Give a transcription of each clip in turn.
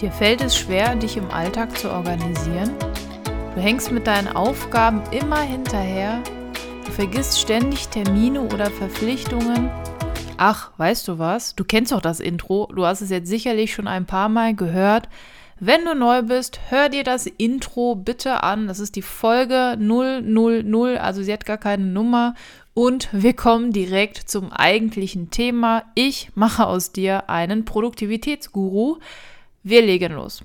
Dir fällt es schwer, dich im Alltag zu organisieren? Du hängst mit deinen Aufgaben immer hinterher? Du vergisst ständig Termine oder Verpflichtungen? Ach, weißt du was? Du kennst doch das Intro. Du hast es jetzt sicherlich schon ein paar Mal gehört. Wenn du neu bist, hör dir das Intro bitte an. Das ist die Folge 000, also sie hat gar keine Nummer. Und wir kommen direkt zum eigentlichen Thema. Ich mache aus dir einen Produktivitätsguru. Wir legen los.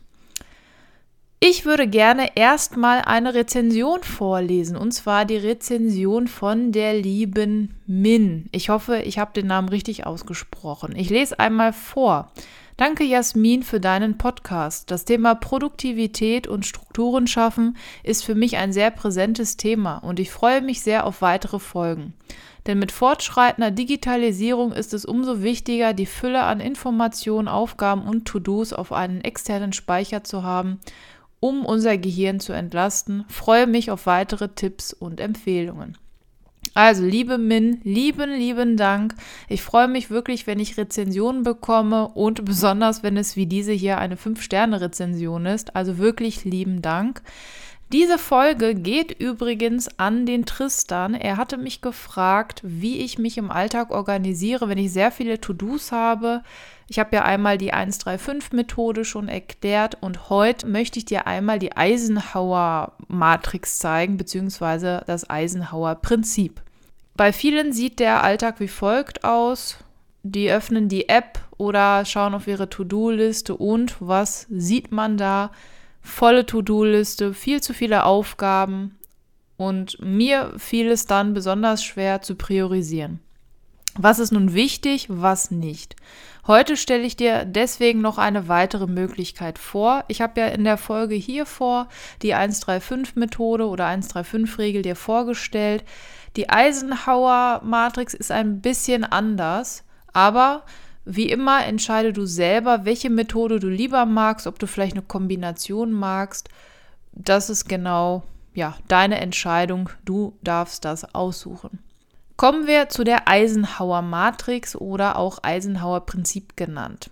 Ich würde gerne erstmal eine Rezension vorlesen, und zwar die Rezension von der lieben Min. Ich hoffe, ich habe den Namen richtig ausgesprochen. Ich lese einmal vor. Danke Jasmin für deinen Podcast. Das Thema Produktivität und Strukturen schaffen ist für mich ein sehr präsentes Thema und ich freue mich sehr auf weitere Folgen. Denn mit fortschreitender Digitalisierung ist es umso wichtiger, die Fülle an Informationen, Aufgaben und To-Dos auf einen externen Speicher zu haben, um unser Gehirn zu entlasten. Freue mich auf weitere Tipps und Empfehlungen. Also, liebe Min, lieben, lieben Dank. Ich freue mich wirklich, wenn ich Rezensionen bekomme und besonders, wenn es wie diese hier eine 5-Sterne-Rezension ist. Also wirklich lieben Dank. Diese Folge geht übrigens an den Tristan. Er hatte mich gefragt, wie ich mich im Alltag organisiere, wenn ich sehr viele To-Dos habe. Ich habe ja einmal die 135-Methode schon erklärt und heute möchte ich dir einmal die Eisenhower-Matrix zeigen, beziehungsweise das Eisenhower-Prinzip. Bei vielen sieht der Alltag wie folgt aus. Die öffnen die App oder schauen auf ihre To-Do-Liste und was sieht man da? Volle To-Do-Liste, viel zu viele Aufgaben und mir fiel es dann besonders schwer zu priorisieren. Was ist nun wichtig, was nicht? Heute stelle ich dir deswegen noch eine weitere Möglichkeit vor. Ich habe ja in der Folge hier vor die 135-Methode oder 135-Regel dir vorgestellt. Die Eisenhower-Matrix ist ein bisschen anders, aber wie immer entscheide du selber, welche Methode du lieber magst, ob du vielleicht eine Kombination magst. Das ist genau ja, deine Entscheidung. Du darfst das aussuchen. Kommen wir zu der Eisenhower Matrix oder auch Eisenhower Prinzip genannt.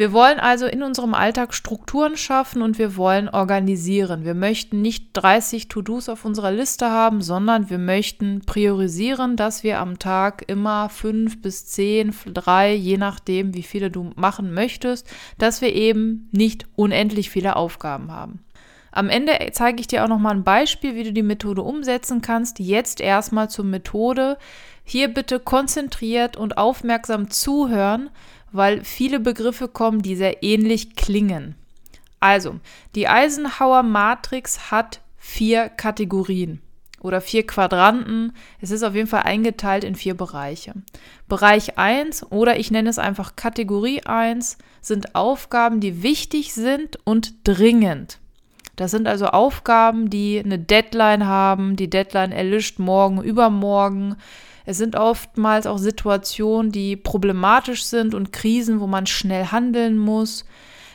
Wir wollen also in unserem Alltag Strukturen schaffen und wir wollen organisieren. Wir möchten nicht 30 To-Dos auf unserer Liste haben, sondern wir möchten priorisieren, dass wir am Tag immer fünf bis zehn, drei, je nachdem, wie viele du machen möchtest, dass wir eben nicht unendlich viele Aufgaben haben. Am Ende zeige ich dir auch noch mal ein Beispiel, wie du die Methode umsetzen kannst. Jetzt erstmal zur Methode. Hier bitte konzentriert und aufmerksam zuhören, weil viele Begriffe kommen, die sehr ähnlich klingen. Also, die Eisenhower Matrix hat vier Kategorien oder vier Quadranten. Es ist auf jeden Fall eingeteilt in vier Bereiche. Bereich 1 oder ich nenne es einfach Kategorie 1 sind Aufgaben, die wichtig sind und dringend. Das sind also Aufgaben, die eine Deadline haben. Die Deadline erlischt morgen, übermorgen. Es sind oftmals auch Situationen, die problematisch sind und Krisen, wo man schnell handeln muss.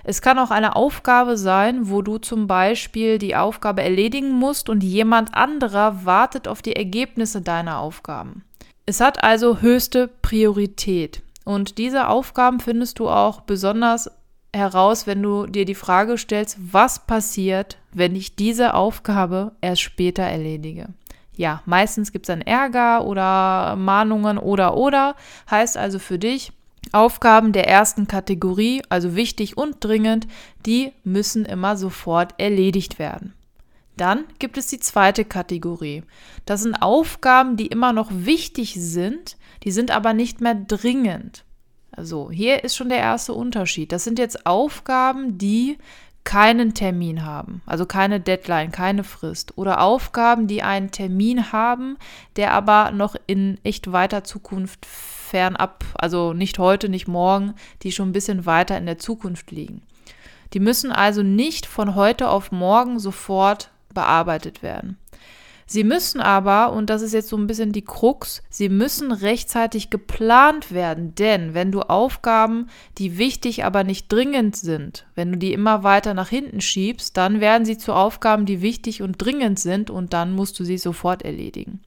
Es kann auch eine Aufgabe sein, wo du zum Beispiel die Aufgabe erledigen musst und jemand anderer wartet auf die Ergebnisse deiner Aufgaben. Es hat also höchste Priorität. Und diese Aufgaben findest du auch besonders heraus, wenn du dir die Frage stellst, was passiert, wenn ich diese Aufgabe erst später erledige ja, meistens gibt es dann Ärger oder Mahnungen oder oder. Heißt also für dich, Aufgaben der ersten Kategorie, also wichtig und dringend, die müssen immer sofort erledigt werden. Dann gibt es die zweite Kategorie. Das sind Aufgaben, die immer noch wichtig sind, die sind aber nicht mehr dringend. Also hier ist schon der erste Unterschied. Das sind jetzt Aufgaben, die keinen Termin haben, also keine Deadline, keine Frist oder Aufgaben, die einen Termin haben, der aber noch in echt weiter Zukunft fernab, also nicht heute, nicht morgen, die schon ein bisschen weiter in der Zukunft liegen. Die müssen also nicht von heute auf morgen sofort bearbeitet werden. Sie müssen aber, und das ist jetzt so ein bisschen die Krux, sie müssen rechtzeitig geplant werden, denn wenn du Aufgaben, die wichtig, aber nicht dringend sind, wenn du die immer weiter nach hinten schiebst, dann werden sie zu Aufgaben, die wichtig und dringend sind und dann musst du sie sofort erledigen.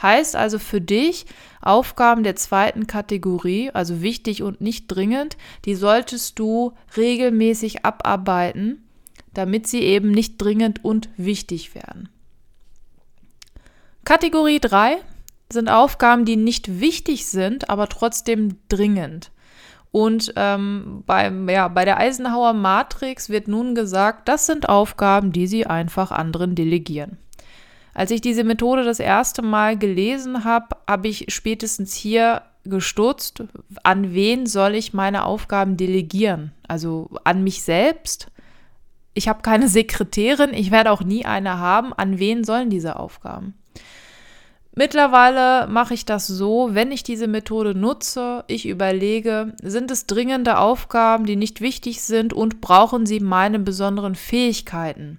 Heißt also für dich, Aufgaben der zweiten Kategorie, also wichtig und nicht dringend, die solltest du regelmäßig abarbeiten, damit sie eben nicht dringend und wichtig werden. Kategorie 3 sind Aufgaben, die nicht wichtig sind, aber trotzdem dringend. Und ähm, beim, ja, bei der Eisenhower Matrix wird nun gesagt, das sind Aufgaben, die sie einfach anderen delegieren. Als ich diese Methode das erste Mal gelesen habe, habe ich spätestens hier gestutzt, an wen soll ich meine Aufgaben delegieren? Also an mich selbst? Ich habe keine Sekretärin, ich werde auch nie eine haben. An wen sollen diese Aufgaben? Mittlerweile mache ich das so, wenn ich diese Methode nutze, ich überlege, sind es dringende Aufgaben, die nicht wichtig sind und brauchen sie meine besonderen Fähigkeiten?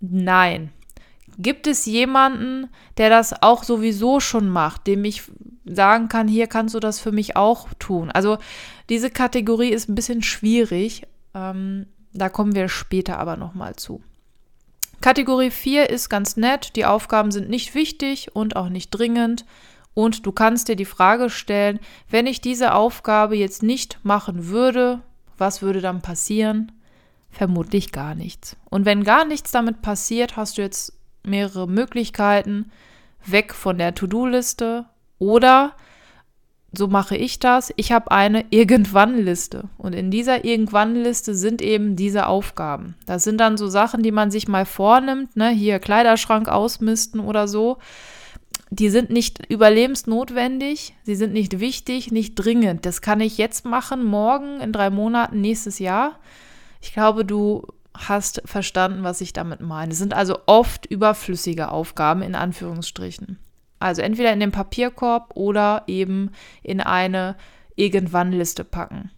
Nein. Gibt es jemanden, der das auch sowieso schon macht, dem ich sagen kann, hier kannst du das für mich auch tun? Also diese Kategorie ist ein bisschen schwierig. Ähm, da kommen wir später aber nochmal zu. Kategorie 4 ist ganz nett, die Aufgaben sind nicht wichtig und auch nicht dringend. Und du kannst dir die Frage stellen, wenn ich diese Aufgabe jetzt nicht machen würde, was würde dann passieren? Vermutlich gar nichts. Und wenn gar nichts damit passiert, hast du jetzt mehrere Möglichkeiten, weg von der To-Do-Liste oder so mache ich das. Ich habe eine Irgendwann-Liste. Und in dieser Irgendwann-Liste sind eben diese Aufgaben. Das sind dann so Sachen, die man sich mal vornimmt, ne? hier Kleiderschrank ausmisten oder so. Die sind nicht überlebensnotwendig, sie sind nicht wichtig, nicht dringend. Das kann ich jetzt machen, morgen, in drei Monaten, nächstes Jahr. Ich glaube, du hast verstanden, was ich damit meine. Es sind also oft überflüssige Aufgaben in Anführungsstrichen. Also entweder in den Papierkorb oder eben in eine Irgendwann-Liste packen.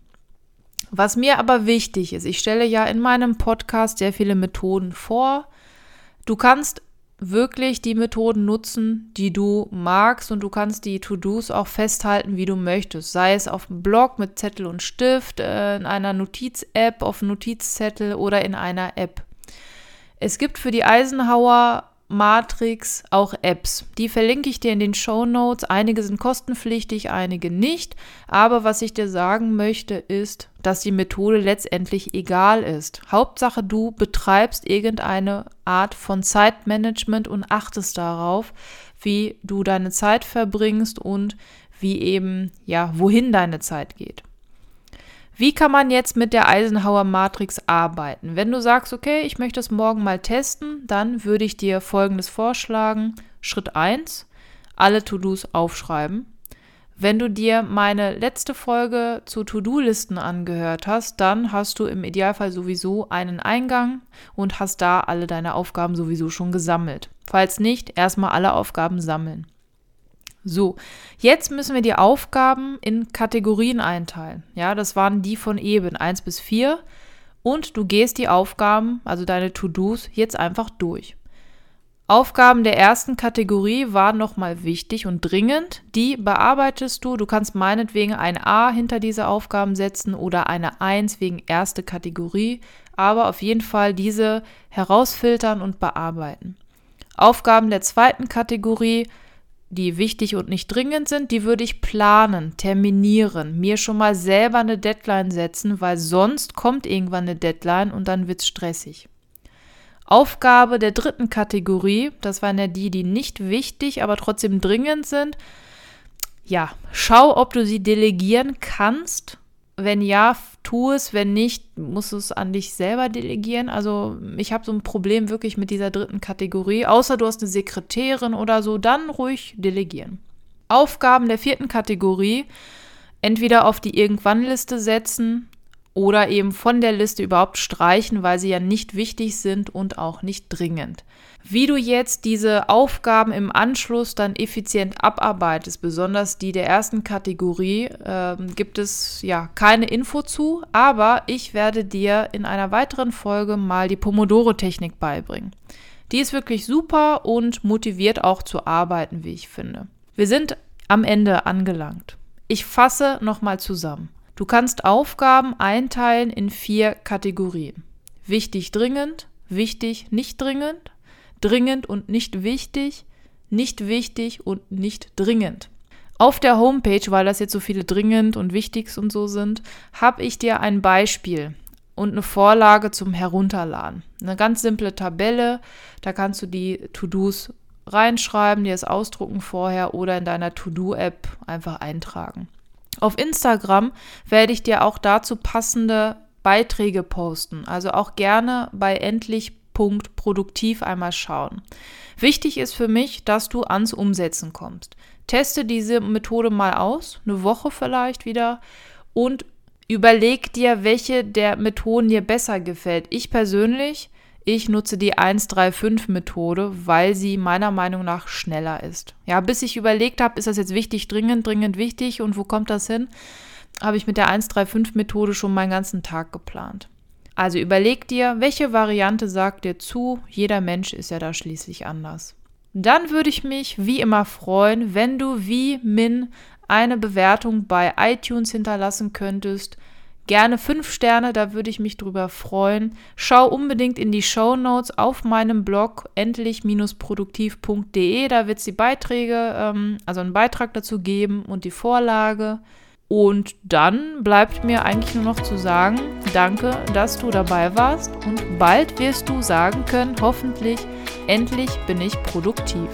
Was mir aber wichtig ist, ich stelle ja in meinem Podcast sehr viele Methoden vor. Du kannst wirklich die Methoden nutzen, die du magst und du kannst die To-Dos auch festhalten, wie du möchtest. Sei es auf dem Blog mit Zettel und Stift, äh, in einer Notiz-App, auf Notizzettel oder in einer App. Es gibt für die Eisenhower Matrix auch Apps. Die verlinke ich dir in den Show Notes. Einige sind kostenpflichtig, einige nicht. Aber was ich dir sagen möchte, ist, dass die Methode letztendlich egal ist. Hauptsache, du betreibst irgendeine Art von Zeitmanagement und achtest darauf, wie du deine Zeit verbringst und wie eben, ja, wohin deine Zeit geht. Wie kann man jetzt mit der Eisenhower Matrix arbeiten? Wenn du sagst, okay, ich möchte es morgen mal testen, dann würde ich dir folgendes vorschlagen. Schritt 1, alle To-Dos aufschreiben. Wenn du dir meine letzte Folge zu To-Do-Listen angehört hast, dann hast du im Idealfall sowieso einen Eingang und hast da alle deine Aufgaben sowieso schon gesammelt. Falls nicht, erstmal alle Aufgaben sammeln. So, jetzt müssen wir die Aufgaben in Kategorien einteilen. Ja, das waren die von eben 1 bis 4. Und du gehst die Aufgaben, also deine To-Dos, jetzt einfach durch. Aufgaben der ersten Kategorie waren nochmal wichtig und dringend. Die bearbeitest du. Du kannst meinetwegen ein A hinter diese Aufgaben setzen oder eine 1 wegen erste Kategorie. Aber auf jeden Fall diese herausfiltern und bearbeiten. Aufgaben der zweiten Kategorie die wichtig und nicht dringend sind, die würde ich planen, terminieren, mir schon mal selber eine Deadline setzen, weil sonst kommt irgendwann eine Deadline und dann wird es stressig. Aufgabe der dritten Kategorie, das waren ja die, die nicht wichtig, aber trotzdem dringend sind. Ja, schau, ob du sie delegieren kannst wenn ja, tu es. Wenn nicht, musst du es an dich selber delegieren. Also ich habe so ein Problem wirklich mit dieser dritten Kategorie. Außer du hast eine Sekretärin oder so, dann ruhig delegieren. Aufgaben der vierten Kategorie entweder auf die Irgendwann-Liste setzen oder eben von der Liste überhaupt streichen, weil sie ja nicht wichtig sind und auch nicht dringend. Wie du jetzt diese Aufgaben im Anschluss dann effizient abarbeitest, besonders die der ersten Kategorie, äh, gibt es ja keine Info zu, aber ich werde dir in einer weiteren Folge mal die Pomodoro-Technik beibringen. Die ist wirklich super und motiviert auch zu arbeiten, wie ich finde. Wir sind am Ende angelangt. Ich fasse nochmal zusammen. Du kannst Aufgaben einteilen in vier Kategorien. Wichtig, dringend, wichtig, nicht dringend, dringend und nicht wichtig, nicht wichtig und nicht dringend. Auf der Homepage, weil das jetzt so viele dringend und wichtig und so sind, habe ich dir ein Beispiel und eine Vorlage zum Herunterladen. Eine ganz simple Tabelle, da kannst du die To-Dos reinschreiben, dir es ausdrucken vorher oder in deiner To-Do-App einfach eintragen. Auf Instagram werde ich dir auch dazu passende Beiträge posten. Also auch gerne bei endlich.produktiv einmal schauen. Wichtig ist für mich, dass du ans Umsetzen kommst. Teste diese Methode mal aus, eine Woche vielleicht wieder und überleg dir, welche der Methoden dir besser gefällt. Ich persönlich ich nutze die 135-Methode, weil sie meiner Meinung nach schneller ist. Ja, bis ich überlegt habe, ist das jetzt wichtig, dringend, dringend wichtig und wo kommt das hin, habe ich mit der 135-Methode schon meinen ganzen Tag geplant. Also überleg dir, welche Variante sagt dir zu. Jeder Mensch ist ja da schließlich anders. Dann würde ich mich wie immer freuen, wenn du wie Min eine Bewertung bei iTunes hinterlassen könntest Gerne fünf Sterne, da würde ich mich drüber freuen. Schau unbedingt in die Show Notes auf meinem Blog endlich-produktiv.de. Da wird es die Beiträge, ähm, also einen Beitrag dazu geben und die Vorlage. Und dann bleibt mir eigentlich nur noch zu sagen, danke, dass du dabei warst und bald wirst du sagen können, hoffentlich, endlich bin ich produktiv.